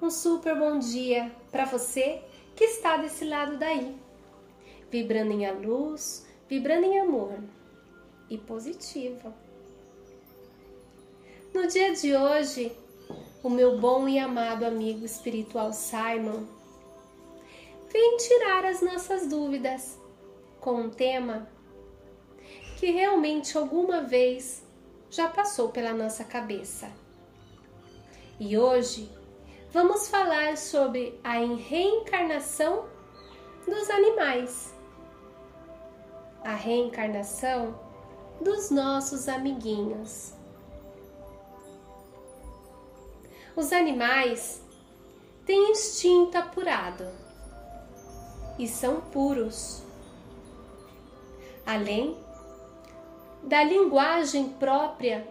Um super bom dia para você que está desse lado daí, vibrando em a luz, vibrando em amor e positiva. No dia de hoje, o meu bom e amado amigo espiritual Simon vem tirar as nossas dúvidas com um tema que realmente alguma vez já passou pela nossa cabeça. E hoje vamos falar sobre a reencarnação dos animais, a reencarnação dos nossos amiguinhos. Os animais têm instinto apurado e são puros. Além da linguagem própria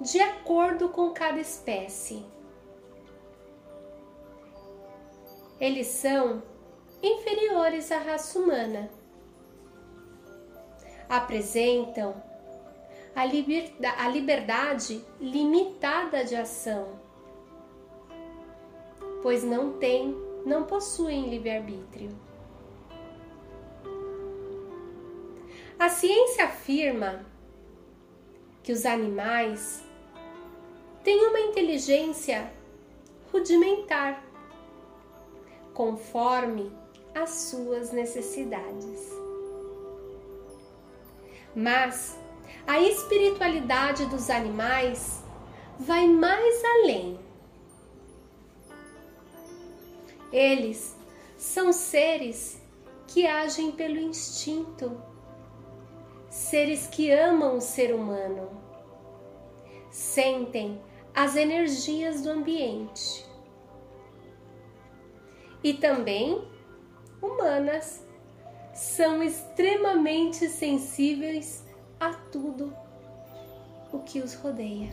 de acordo com cada espécie. Eles são inferiores à raça humana. Apresentam a, a liberdade limitada de ação, pois não têm, não possuem livre-arbítrio. A ciência afirma que os animais têm uma inteligência rudimentar, conforme as suas necessidades. Mas a espiritualidade dos animais vai mais além. Eles são seres que agem pelo instinto seres que amam o ser humano, sentem as energias do ambiente e também humanas são extremamente sensíveis a tudo o que os rodeia.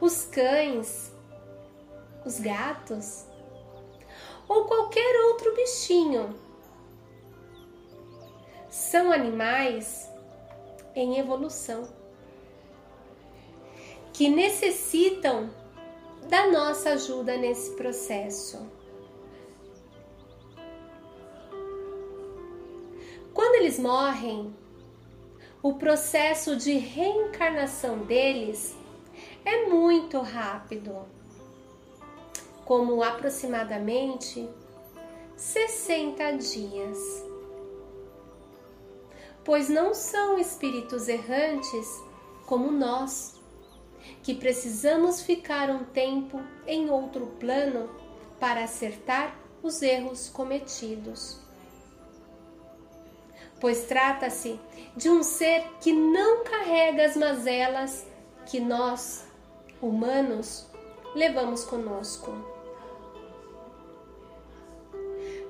Os cães, os gatos ou qualquer outro bichinho são animais em evolução que necessitam da nossa ajuda nesse processo. Quando eles morrem, o processo de reencarnação deles é muito rápido, como aproximadamente 60 dias. Pois não são espíritos errantes como nós, que precisamos ficar um tempo em outro plano para acertar os erros cometidos. Pois trata-se de um ser que não carrega as mazelas que nós, humanos, levamos conosco.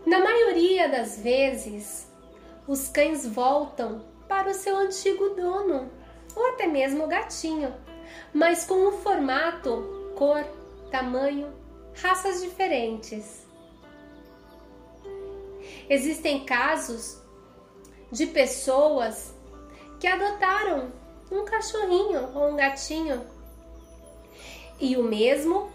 Na maioria das vezes, os cães voltam para o seu antigo dono, ou até mesmo o gatinho, mas com um formato, cor, tamanho, raças diferentes. Existem casos de pessoas que adotaram um cachorrinho ou um gatinho e o mesmo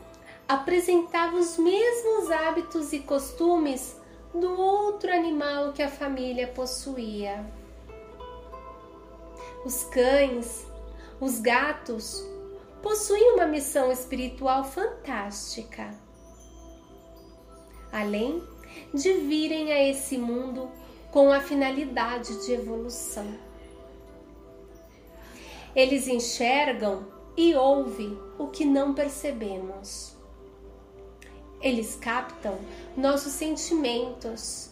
apresentava os mesmos hábitos e costumes do outro animal que a família possuía. Os cães, os gatos possuem uma missão espiritual fantástica. Além de virem a esse mundo com a finalidade de evolução. Eles enxergam e ouvem o que não percebemos. Eles captam nossos sentimentos.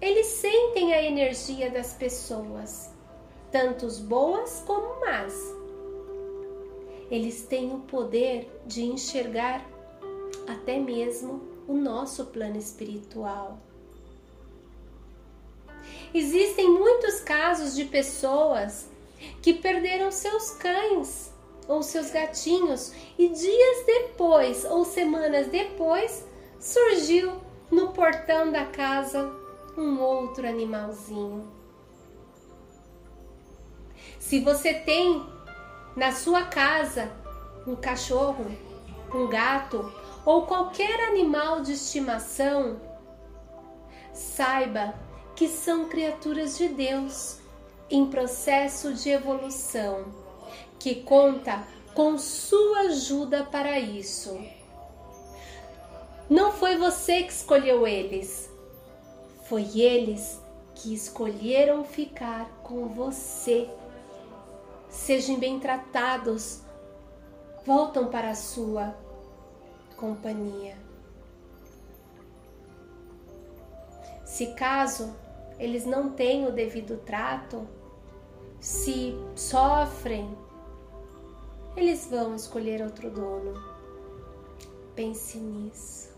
Eles sentem a energia das pessoas, tanto boas como más. Eles têm o poder de enxergar até mesmo o nosso plano espiritual. Existem muitos casos de pessoas que perderam seus cães ou seus gatinhos e dias depois ou semanas depois surgiu no portão da casa um outro animalzinho. Se você tem na sua casa um cachorro, um gato ou qualquer animal de estimação, saiba que são criaturas de Deus em processo de evolução, que conta com sua ajuda para isso. Não foi você que escolheu eles, foi eles que escolheram ficar com você. Sejam bem tratados, voltam para a sua companhia. Se caso eles não têm o devido trato, se sofrem, eles vão escolher outro dono. Pense nisso.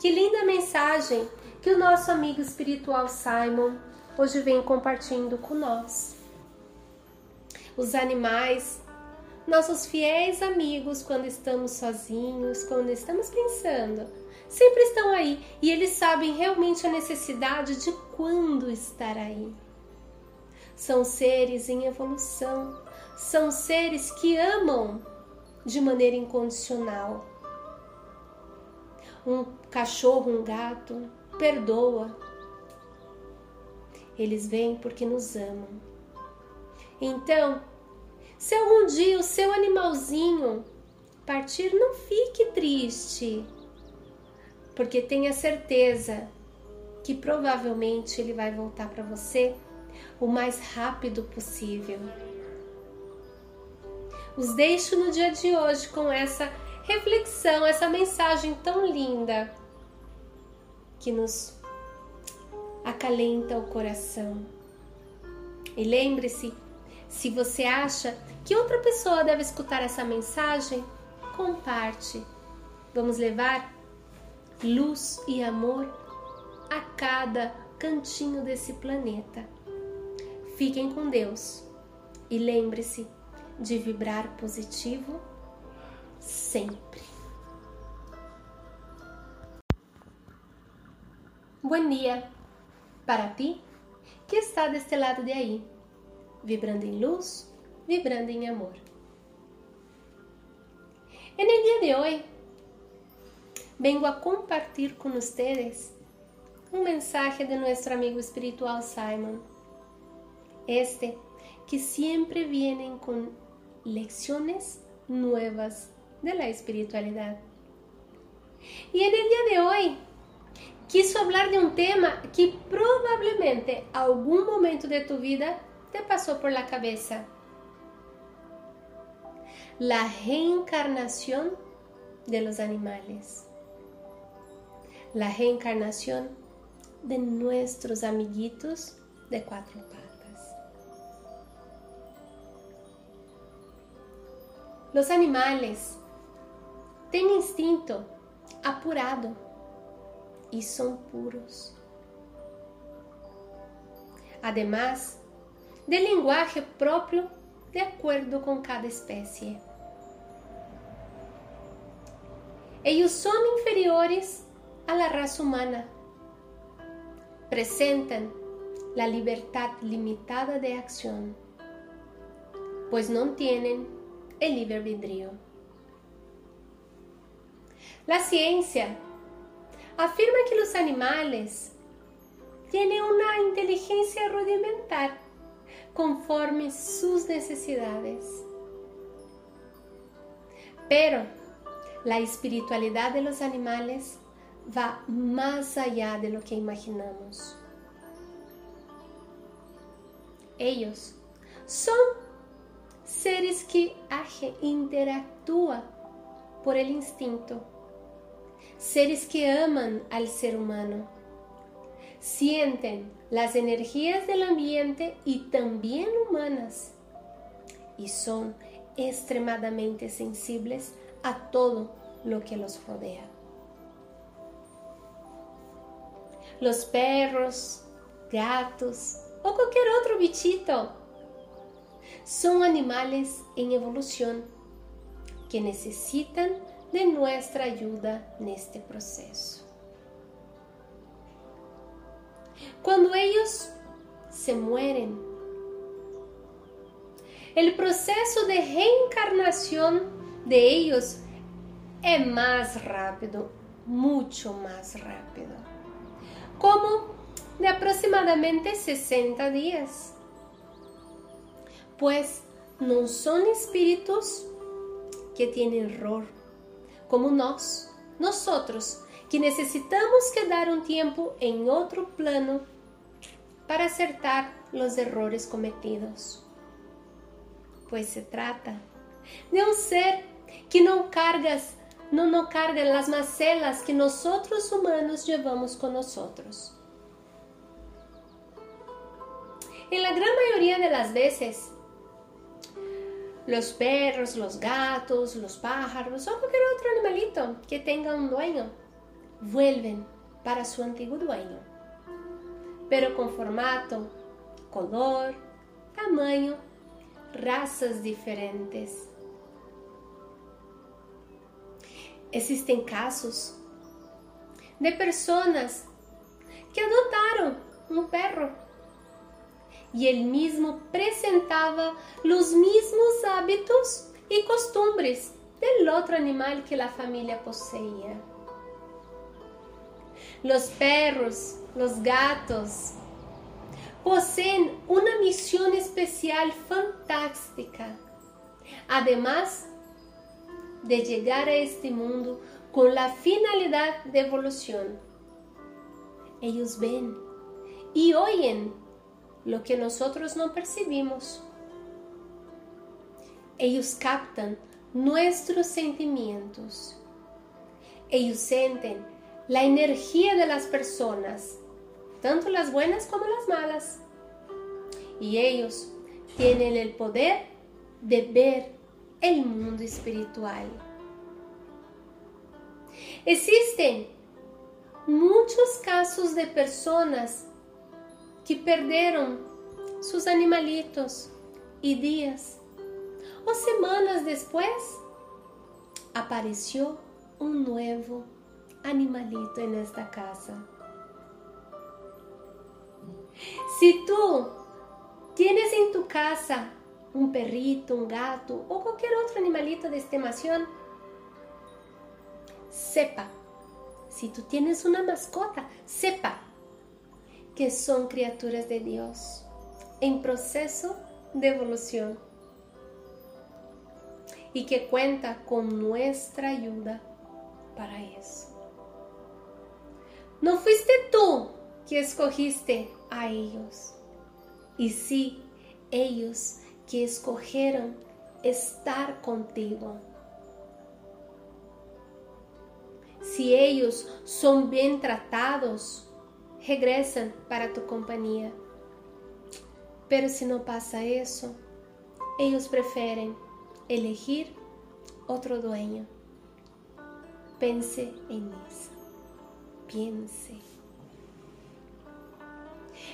Que linda mensagem que o nosso amigo espiritual Simon hoje vem compartilhando com nós. Os animais, nossos fiéis amigos, quando estamos sozinhos, quando estamos pensando, sempre estão aí e eles sabem realmente a necessidade de quando estar aí. São seres em evolução, são seres que amam de maneira incondicional um cachorro, um gato, perdoa. Eles vêm porque nos amam. Então, se algum dia o seu animalzinho partir, não fique triste, porque tenha certeza que provavelmente ele vai voltar para você o mais rápido possível. Os deixo no dia de hoje com essa reflexão, essa mensagem tão linda que nos acalenta o coração. E lembre-se, se você acha que outra pessoa deve escutar essa mensagem, comparte. Vamos levar luz e amor a cada cantinho desse planeta. Fiquem com Deus e lembre-se de vibrar positivo sempre. Buen dia para ti que está deste lado de aí, vibrando em luz, vibrando em amor. En el día de hoy vengo a compartir con ustedes un mensaje de nuestro amigo espiritual Simon. Este que siempre vienen con lecciones nuevas de la espiritualidad. Y en el de hoy quiso hablar de un tema que probablemente algún momento de tu vida te pasó por la cabeza. La reencarnación de los animales. La reencarnación de nuestros amiguitos de cuatro patas. Los animales têm instinto apurado e são puros. Además, de lenguaje próprio de acordo com cada espécie. Eles são inferiores a la raza humana. Presentan la libertad limitada de acción, pues no tienen el libre albedrío. La ciencia afirma que los animales tienen una inteligencia rudimentar conforme sus necesidades. Pero la espiritualidad de los animales va más allá de lo que imaginamos. Ellos son seres que interactúan por el instinto seres que aman al ser humano. Sienten las energías del ambiente y también humanas y son extremadamente sensibles a todo lo que los rodea. Los perros, gatos o cualquier otro bichito son animales en evolución que necesitan de nuestra ayuda neste processo. Quando eles se mueren, el proceso de reencarnación de ellos es más rápido, mucho más rápido, como de aproximadamente 60 días. Pues no son espíritus que tienen error, como nós, nosotros, que necesitamos quedar un tiempo en otro plano para acertar los errores cometidos. Pues se trata de un ser que no cargas, no nos carga las macelas que nosotros humanos llevamos con nosotros. En la gran mayoría de las los perros, los gatos, los pájaros o cualquier otro animalito que tenga un dueño vuelven para su antiguo dueño, pero con formato, color, tamaño, razas diferentes. Existen casos de personas que perro y él mismo presentaba los mismos hábitos y costumbres del otro animal que la familia poseía. Los perros, los gatos, poseen una misión especial fantástica, además de llegar a este mundo con la finalidad de evolución. Ellos ven y oyen lo que nosotros no percibimos. Ellos captan nuestros sentimientos. Ellos sienten la energía de las personas, tanto las buenas como las malas. Y ellos tienen el poder de ver el mundo espiritual. Existen muchos casos de personas que perderam seus animalitos e dias ou semanas depois apareceu um novo animalito en esta casa. Si tú tienes en tu casa un perrito, un gato o cualquier otro animalito de estimación, sepa, si tú tienes una mascota, sepa que son criaturas de Dios en proceso de evolución y que cuenta con nuestra ayuda para eso. No fuiste tú que escogiste a ellos, y sí, ellos que escogieron estar contigo. Si ellos son bien tratados, regresan para tu compañía. Pero si no pasa eso, ellos prefieren elegir otro dueño. Pense en eso. Piense.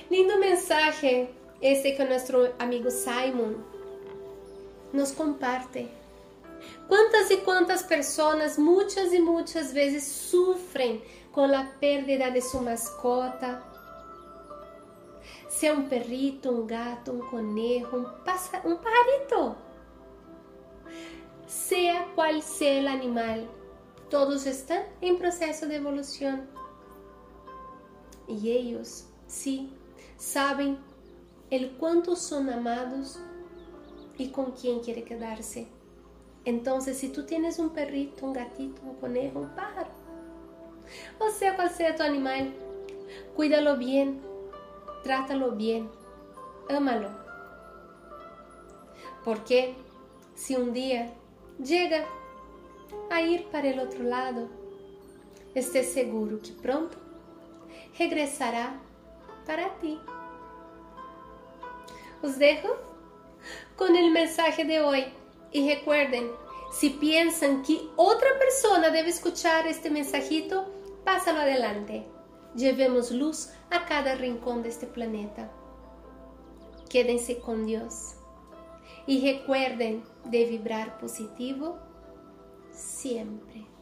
Lindo mensaje este que nuestro amigo Simon nos comparte. ¿Cuántas y cuántas personas muchas y muchas veces sufren con la pérdida de su mascota, sea un perrito, un gato, un conejo, un, un pajarito, sea cual sea el animal, todos están en proceso de evolución. Y ellos, sí, saben el cuánto son amados y con quién quiere quedarse. Entonces, si tú tienes un perrito, un gatito, un conejo, un pájaro, o sea cual sea tu animal, cuídalo bien, trátalo bien, ámalo. Porque si un día llega a ir para el otro lado, esté seguro que pronto regresará para ti. Os dejo con el mensaje de hoy y recuerden, si piensan que otra persona debe escuchar este mensajito, pásalo adelante. Llevemos luz a cada rincón de este planeta. Quédense con Dios y recuerden de vibrar positivo siempre.